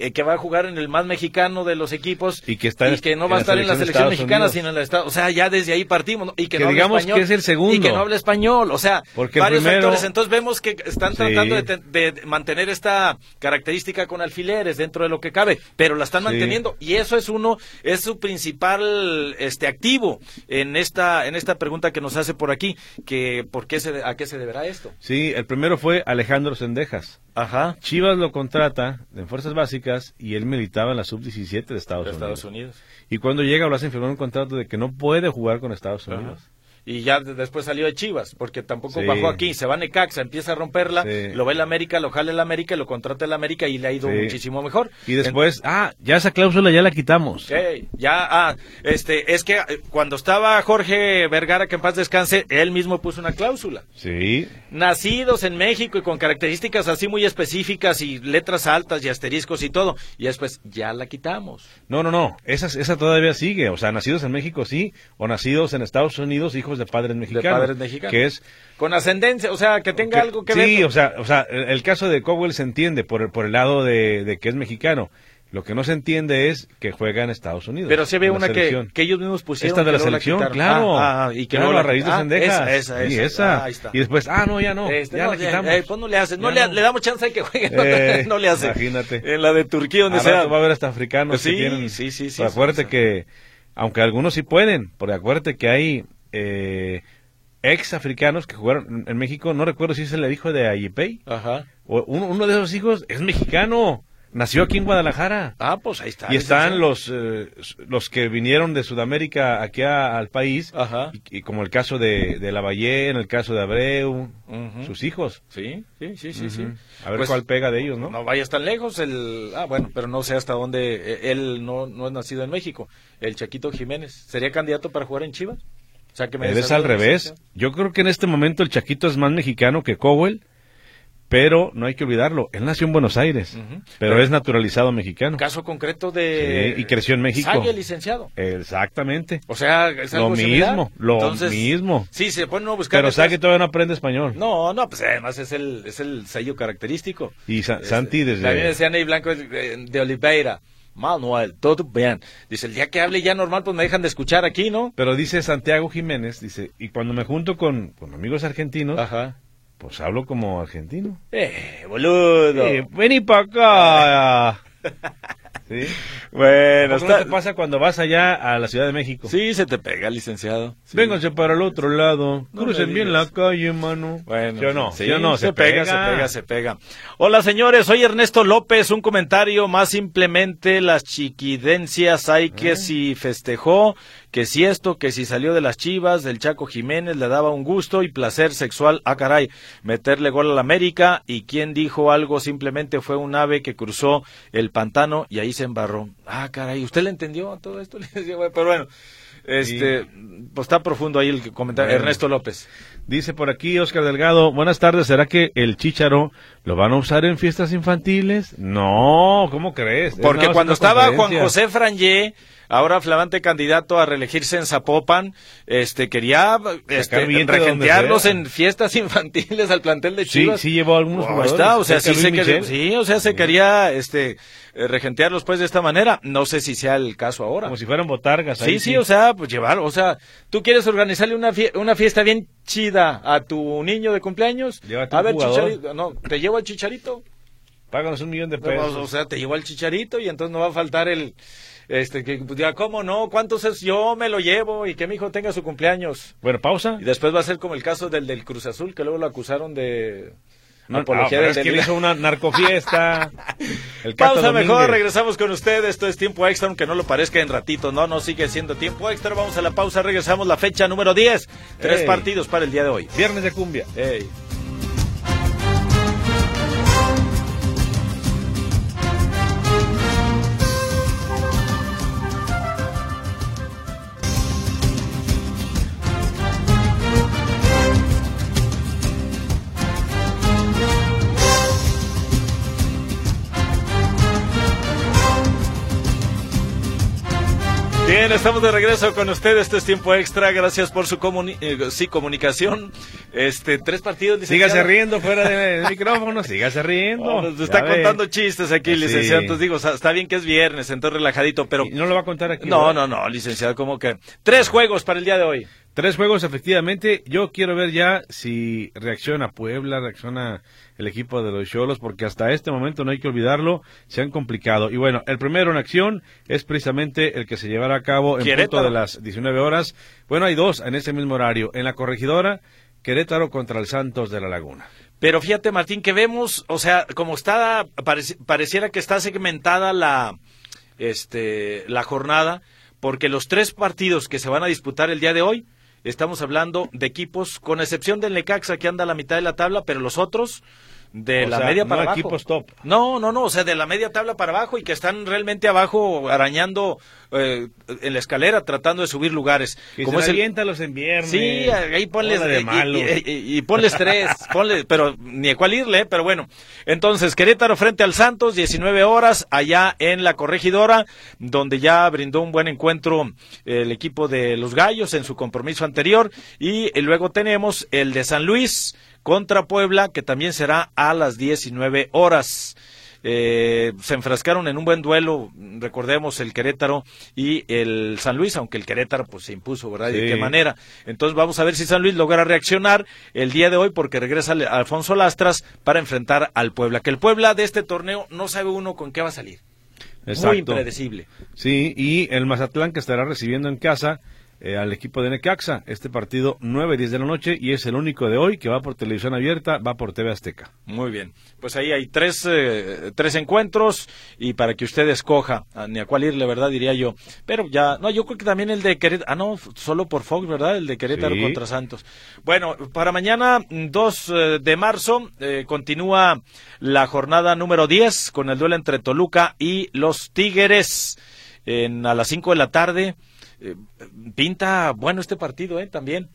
eh, que va a jugar en el más mexicano de los equipos Y que está en- no en va a estar en la selección mexicana, Unidos. sino en la Estado, o sea, ya desde ahí partimos, ¿no? y que, Que no habla digamos español, que es el segundo. y que no habla español, o sea, Porque varios primero- factores, entonces vemos que están Sí. tratando de, te- de mantener esta característica con alfileres dentro de lo que cabe, pero la están Sí. manteniendo y eso es uno, es su principal este activo en esta, en esta pregunta que nos hace por aquí, que por qué se, a qué se deberá esto. Sí, el primero fue Alejandro Sendejas. Ajá. Chivas lo contrata en fuerzas básicas y él militaba en la sub-17 de Estados, De Unidos. Estados Unidos. Y cuando llega lo hacen firmar un contrato de que no puede jugar con Estados Ajá. Y ya de- después salió de Chivas, porque tampoco Sí. bajó aquí, se va a Necaxa, empieza a romperla, Sí. lo ve el América, lo jala el América, lo contrata el América y le ha ido Sí. muchísimo mejor. Y después, ah, ya esa cláusula ya la quitamos. Ya, ah, este, es que eh, cuando estaba Jorge Vergara, que en paz descanse, él mismo puso una cláusula. Sí, Nacidos en México y con características así muy específicas y letras altas y asteriscos y todo. Y después ya la quitamos. no, no, no, esa, esa todavía sigue. O sea, nacidos en México sí, o nacidos en Estados Unidos, hijos de padres mexicanos. padres mexicanos. Que es Con ascendencia, o sea, que tenga que- algo que sí, ver. o sea, o sea, el, el caso de Cowell se entiende por el, por el lado de, de que es mexicano. Lo que no se entiende es que juega en Estados Unidos. Pero sí en la una que, que ellos mismos pusieron. Esta de la selección, quitaron. claro. Ah, ah, y que claro, luego a raíz de ah, Sendejas. Esa, esa, Sí, esa. esa. Ah, ahí está. Y después, ah, no, ya no. Este, ya no, la quitamos. eh, pues no le haces, no, Ya le, damos chance de que juegue, [LAUGHS] Eh, no le hace. imagínate. En la de Turquía, donde sea. va a haber hasta africanos Sí, que tienen. sí, sí, sí, Pero sí, acuérdate sí. que, aunque algunos sí pueden, porque acuérdate que hay eh, ex africanos que jugaron en México. No recuerdo si es el hijo de Ayipey. Ajá. O uno, uno de esos hijos es mexicano. Nació aquí en Guadalajara. Ah, pues ahí está. Y están los eh, los que vinieron de Sudamérica aquí a- al país, Ajá. y, y como el caso de, de Lavallé, en el caso de Abreu, sus hijos. Sí, sí, sí, sí, sí. A ver Pues, cuál pega de ellos, ¿no? No vayas tan lejos, el... Ah, bueno, pero no sé hasta dónde... eh, Él no, no es nacido en México. El Chaquito Jiménez. ¿Sería candidato para jugar en Chivas? O sea, que me Eres al revés. Yo creo que en este momento el Chaquito es más mexicano que Cowell, pero no hay que olvidarlo. Él nació en Buenos Aires, pero, Pero- es naturalizado mexicano. Caso concreto de... Sí, y creció en México. Licenciado. Exactamente. O sea, es algo Lo similar. mismo, lo Entonces, mismo. Sí, se pone uno a buscar... Pero. Sague todavía no aprende español. No, no, pues además es el, es el sello característico. Y Sa- Este, Santi desde... También decía Ney Blanco de, de Oliveira. Manuel, todo bien. Dice, el día que hable ya normal, pues me dejan de escuchar aquí, ¿no? Pero dice Santiago Jiménez, dice, y cuando me junto con, con amigos argentinos, Ajá. pues hablo como argentino. Eh, boludo. Eh, vení para acá. [LAUGHS] ¿Sí? bueno, ¿Cómo no está... te pasa cuando vas allá a la Ciudad de México? Sí, se te pega, licenciado. Sí. Vénganse para el otro lado. No Crucen bien la calle, mano. Bueno, ¿Sí o no? sí, ¿Sí o no? se, pega, se pega, se pega. Hola señores, soy Ernesto López. Un comentario más simplemente las chiquidencias hay que si festejó, que si esto, que si salió de las chivas, del Chaco Jiménez le daba un gusto y placer sexual. Ah, caray, meterle gol a la América y quien dijo algo simplemente fue un ave que cruzó el pantano y ahí se embarró. Ah, caray, ¿usted le entendió a todo esto? [LAUGHS] Pero bueno, este, pues está profundo ahí el comentario. Bueno. Ernesto López. Dice por aquí Oscar Delgado, buenas tardes, ¿será que el chícharo lo van a usar en fiestas infantiles? No, ¿cómo crees? Es Porque cuando estaba Juan. José Frangé, ahora flamante candidato a reelegirse en Zapopan, este quería este, regentearlos en fiestas [LAUGHS] infantiles al plantel de Sí, Chivas. sí llevó a algunos jugadores. está, o sea, sí se quería, sí, o sea, se quería este eh, regentearlos pues de esta manera. No sé si sea el caso ahora. Como si fueran botargas. Sí, ahí sí, o sea, pues llevar, o sea, tú quieres organizarle una, fie- una fiesta bien chida a tu niño de cumpleaños. Llévate a ver, chicharito, no, te llevo al chicharito. Páganos un millón de No, pesos. o sea, te llevo al chicharito y entonces no va a faltar el, este, que pues, diga, ¿cómo no? ¿Cuántos es? Yo me lo llevo y que mi hijo tenga su cumpleaños. Bueno, pausa. Y después va a ser como el caso del del Cruz Azul, que luego lo acusaron de No, apología ah, del es que hizo una narcofiesta. [LAUGHS] El Cato Pausa Domínguez. mejor, regresamos con ustedes. Esto es tiempo extra, aunque no lo parezca en ratito. No, no sigue siendo tiempo extra. Vamos a la pausa, regresamos la fecha número 10. Tres Ey. partidos para el día de hoy. Viernes de cumbia. Ey. Bien, estamos de regreso con ustedes. Esto es tiempo extra. Gracias por su comuni eh, sí, comunicación. Este, tres partidos. licenciado. [LAUGHS] Sígase riendo fuera del micrófono, sígase riendo. Oh, nos Ya está ve. contando chistes aquí, Sí. licenciado. Entonces digo, está bien que es viernes, entonces relajadito, pero Y no lo va a contar aquí. no, ¿verdad? no, no, licenciado, como que tres juegos para el día de hoy. Tres juegos, efectivamente. Yo quiero ver ya si reacciona Puebla, reacciona el equipo de los Cholos, porque hasta este momento no hay que olvidarlo, se han complicado. Y bueno, el primero en acción es precisamente el que se llevará a cabo en Querétaro. punto de las 19 horas. Bueno, hay dos en ese mismo horario. En la corregidora, Querétaro contra el Santos de la Laguna. Pero fíjate, Martín, que vemos, o sea, como está, pareci- pareciera que está segmentada la, este, la jornada, porque los tres partidos que se van a disputar el día de hoy, estamos hablando de equipos, con excepción del Necaxa que anda a la mitad de la tabla, pero los otros de O la sea, media no para abajo. equipos top. No, no, no, o sea, de la media tabla para abajo y que están realmente abajo arañando eh, en la escalera tratando de subir lugares. Que Como se es el- aviéntalos en viernes. Sí, ahí ponles de y- malo. y, y- y ponles tres, [LAUGHS] ponle, pero ni a cuál irle, pero bueno. Entonces, Querétaro frente al Santos, 19 horas, allá en la corregidora, donde ya brindó un buen encuentro el equipo de los Gallos en su compromiso anterior. Y, luego tenemos el de San Luis contra Puebla, que también será a las 19 horas. Eh, se enfrascaron en un buen duelo, recordemos el Querétaro y el San Luis, aunque el Querétaro pues se impuso, ¿verdad? ¿Y de qué manera? Entonces vamos a ver si San Luis logra reaccionar el día de hoy porque regresa Alfonso Lastras para enfrentar al Puebla. Que el Puebla de este torneo no sabe uno con qué va a salir. Muy Exacto. impredecible. Sí, y el Mazatlán que estará recibiendo en casa eh, al equipo de Necaxa. Este partido 9, 10 de la noche y es el único de hoy que va por televisión abierta, va por TV Azteca. Muy bien. Pues ahí hay tres, eh, tres encuentros y para que usted escoja a- ni a cuál irle, ¿verdad? Diría yo. Pero ya, no, yo creo que también el de Querétaro. Ah, no, solo por Fox, ¿verdad? El de Querétaro Sí. contra Santos. Bueno, para mañana, mm, 2 eh, de marzo, eh, continúa la jornada número 10 con el duelo entre Toluca y los Tigres. En, a las 5 de la tarde. Eh, pinta bueno este partido, ¿eh? También.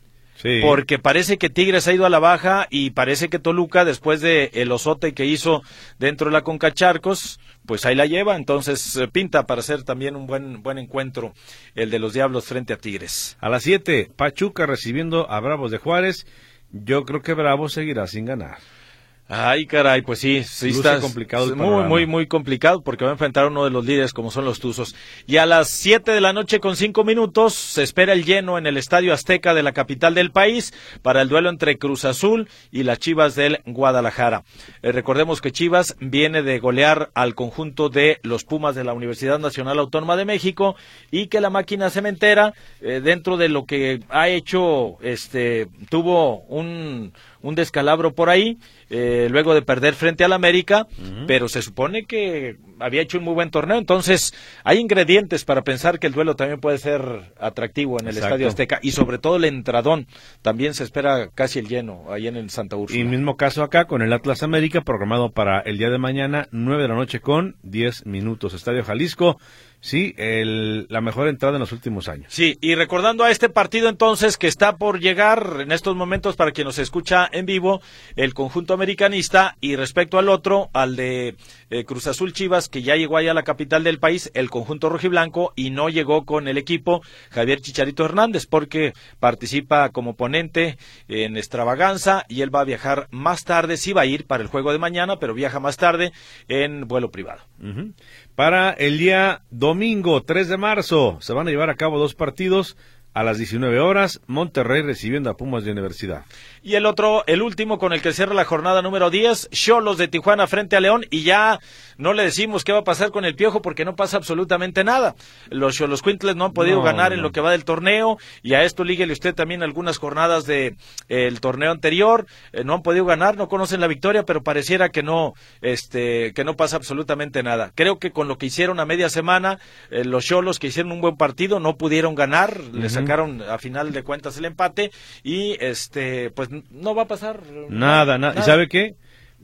Porque parece que Tigres ha ido a la baja y parece que Toluca, después de el osote que hizo dentro de la Concacharcos, pues ahí la lleva. Entonces eh, pinta para ser también un buen, buen encuentro el de los Diablos frente a Tigres. A las 7, Pachuca recibiendo a Bravos de Juárez. Yo creo que Bravos seguirá sin ganar. Ay, caray, pues sí, sí está complicado. muy, muy, muy complicado porque va a enfrentar a uno de los líderes como son los Tuzos. Y a las 7 de la noche con 5 minutos se espera el lleno en el Estadio Azteca de la capital del país para el duelo entre Cruz Azul y las Chivas del Guadalajara. Eh, recordemos que Chivas viene de golear al conjunto de los Pumas de la Universidad Nacional Autónoma de México y que la máquina cementera, eh, dentro de lo que ha hecho, este, tuvo un un descalabro por ahí, eh, luego de perder frente al América, pero se supone que había hecho un muy buen torneo, entonces hay ingredientes para pensar que el duelo también puede ser atractivo en el Estadio Azteca y sobre todo el entradón, también se espera casi el lleno ahí en el Santa Úrsula. Y mismo caso acá con el Atlas América programado para el día de mañana, 9 de la noche con 10 minutos, Estadio Jalisco. Sí, el, la mejor entrada en los últimos años. Sí, y recordando a este partido entonces que está por llegar en estos momentos para quien nos escucha en vivo, el conjunto americanista y respecto al otro, al de eh, Cruz Azul Chivas, que ya llegó allá a la capital del país, el conjunto rojiblanco, y no llegó con el equipo Javier Chicharito Hernández, porque participa como ponente en extravaganza y él va a viajar más tarde, sí va a ir para el juego de mañana, pero viaja más tarde en vuelo privado. Para el día domingo 3 de marzo se van a llevar a cabo dos partidos a las 19 horas, Monterrey recibiendo a Pumas de Universidad. Y el otro, el último con el que cierra la jornada número 10, Cholos de Tijuana frente a León. Y ya no le decimos qué va a pasar con el Piojo porque no pasa absolutamente nada. Los Cholos Quintles no han podido ganar en lo que va del torneo. Y a esto líguele usted también algunas jornadas del de, el torneo anterior. Eh, no han podido ganar, no conocen la victoria, pero pareciera que no, este, que no pasa absolutamente nada. Creo que con lo que hicieron a media semana, eh, los Cholos que hicieron un buen partido no pudieron ganar, le sacaron a final de cuentas el empate y este, pues no va a pasar nada. nada. ¿Y sabe qué?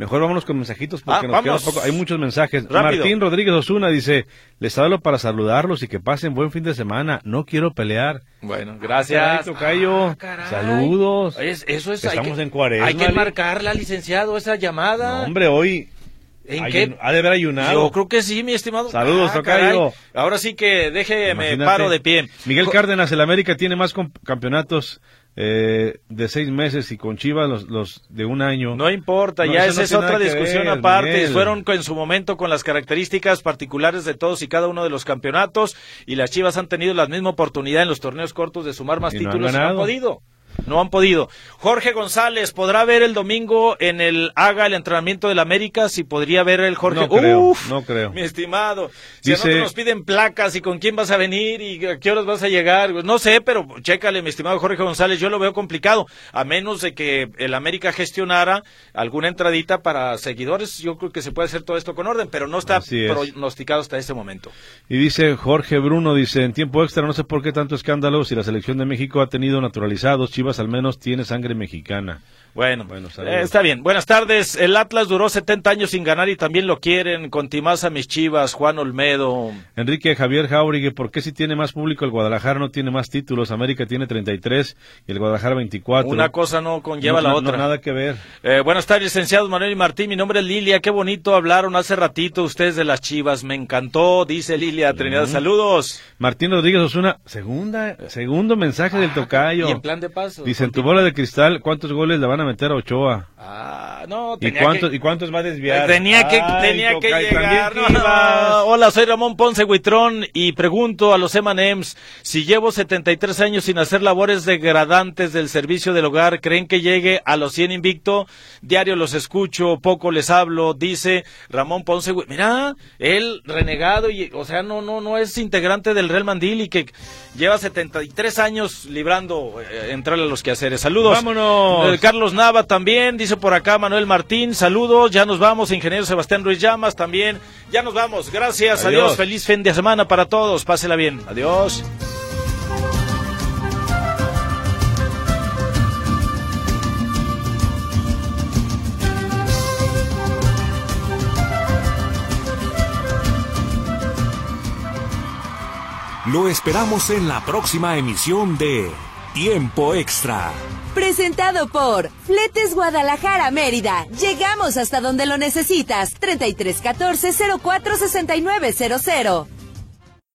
Mejor vámonos con mensajitos porque ah, nos queda poco. Hay muchos mensajes. Martín Rodríguez Osuna dice, les hablo para saludarlos y que pasen buen fin de semana. No quiero pelear. Bueno, gracias. Ah, Saludos. eso es, Estamos en cuarentena. Hay que marcarla, licenciado, esa llamada. hombre, hoy... ¿En qué? ¿Ha de haber ayunado? Yo creo que sí, mi estimado. Saludos, ah, Tocayo. Ahora sí que déjeme paro de pie. Miguel Cárdenas, el América tiene más campeonatos eh, de seis meses y con Chivas los, los de un año. No importa, ya esa es otra discusión aparte. Fueron en su momento con las características particulares de todos y cada uno de los campeonatos y las Chivas han tenido la misma oportunidad en los torneos cortos de sumar más títulos y no han podido. No han podido. Jorge González, ¿podrá ver el domingo en el Haga el entrenamiento del América? Si podría ver el Jorge. No creo, no creo. Mi estimado. Si a nosotros nos piden placas y con quién vas a venir y a qué horas vas a llegar. No sé, pero chécale, mi estimado Jorge González. Yo lo veo complicado. A menos de que el América gestionara alguna entradita para seguidores. Yo creo que se puede hacer todo esto con orden, pero no está pronosticado hasta ese momento. Y dice Jorge Bruno, dice, en tiempo extra no sé por qué tanto escándalo si la selección de México ha tenido naturalizados al menos tiene sangre mexicana. Bueno, bueno eh, está bien. Buenas tardes. El Atlas duró 70 años sin ganar y también lo quieren. Con a mis chivas, Juan Olmedo. Enrique Javier Jauregui, ¿por qué si tiene más público el Guadalajara no tiene más títulos? América tiene 33 y el Guadalajara 24. Una cosa no conlleva la otra. No, nada que ver. Eh, buenas tardes, licenciados Manuel y Martín. Mi nombre es Lilia. Qué bonito hablaron hace ratito ustedes de las chivas. Me encantó, dice Lilia Trinidad. Saludos. Martín Rodríguez Osuna, segunda, segundo mensaje del ah, tocayo. Y en plan de paso. Dice, en tu bola de cristal, ¿cuántos goles le van a meter a Ochoa? Ah, no, ¿Y cuántos, ¿Y cuántos va a desviar? Tenía que, tenía que llegar. Hola, soy Ramón Ponce Huitrón y pregunto a los Emanems si llevo 73 años sin hacer labores degradantes del servicio del hogar, ¿creen que llegue a los 100 invicto? Diario los escucho, poco les hablo, dice Ramón Ponce Mira, él renegado y, o sea, no, no, no es integrante del Real Mandil y que lleva 73 años librando eh, entrar a los quehaceres. Saludos. Vámonos. Eh, Carlos Nava también, dice por acá Manuel Martín, saludos, ya nos vamos, ingeniero Sebastián Ruiz Llamas también, ya nos vamos, gracias, adiós, adiós feliz fin de semana para todos, pásela bien, adiós. Lo esperamos en la próxima emisión de Tiempo Extra. Presentado por Fletes Guadalajara Mérida. Llegamos hasta donde lo necesitas. 3314 046900.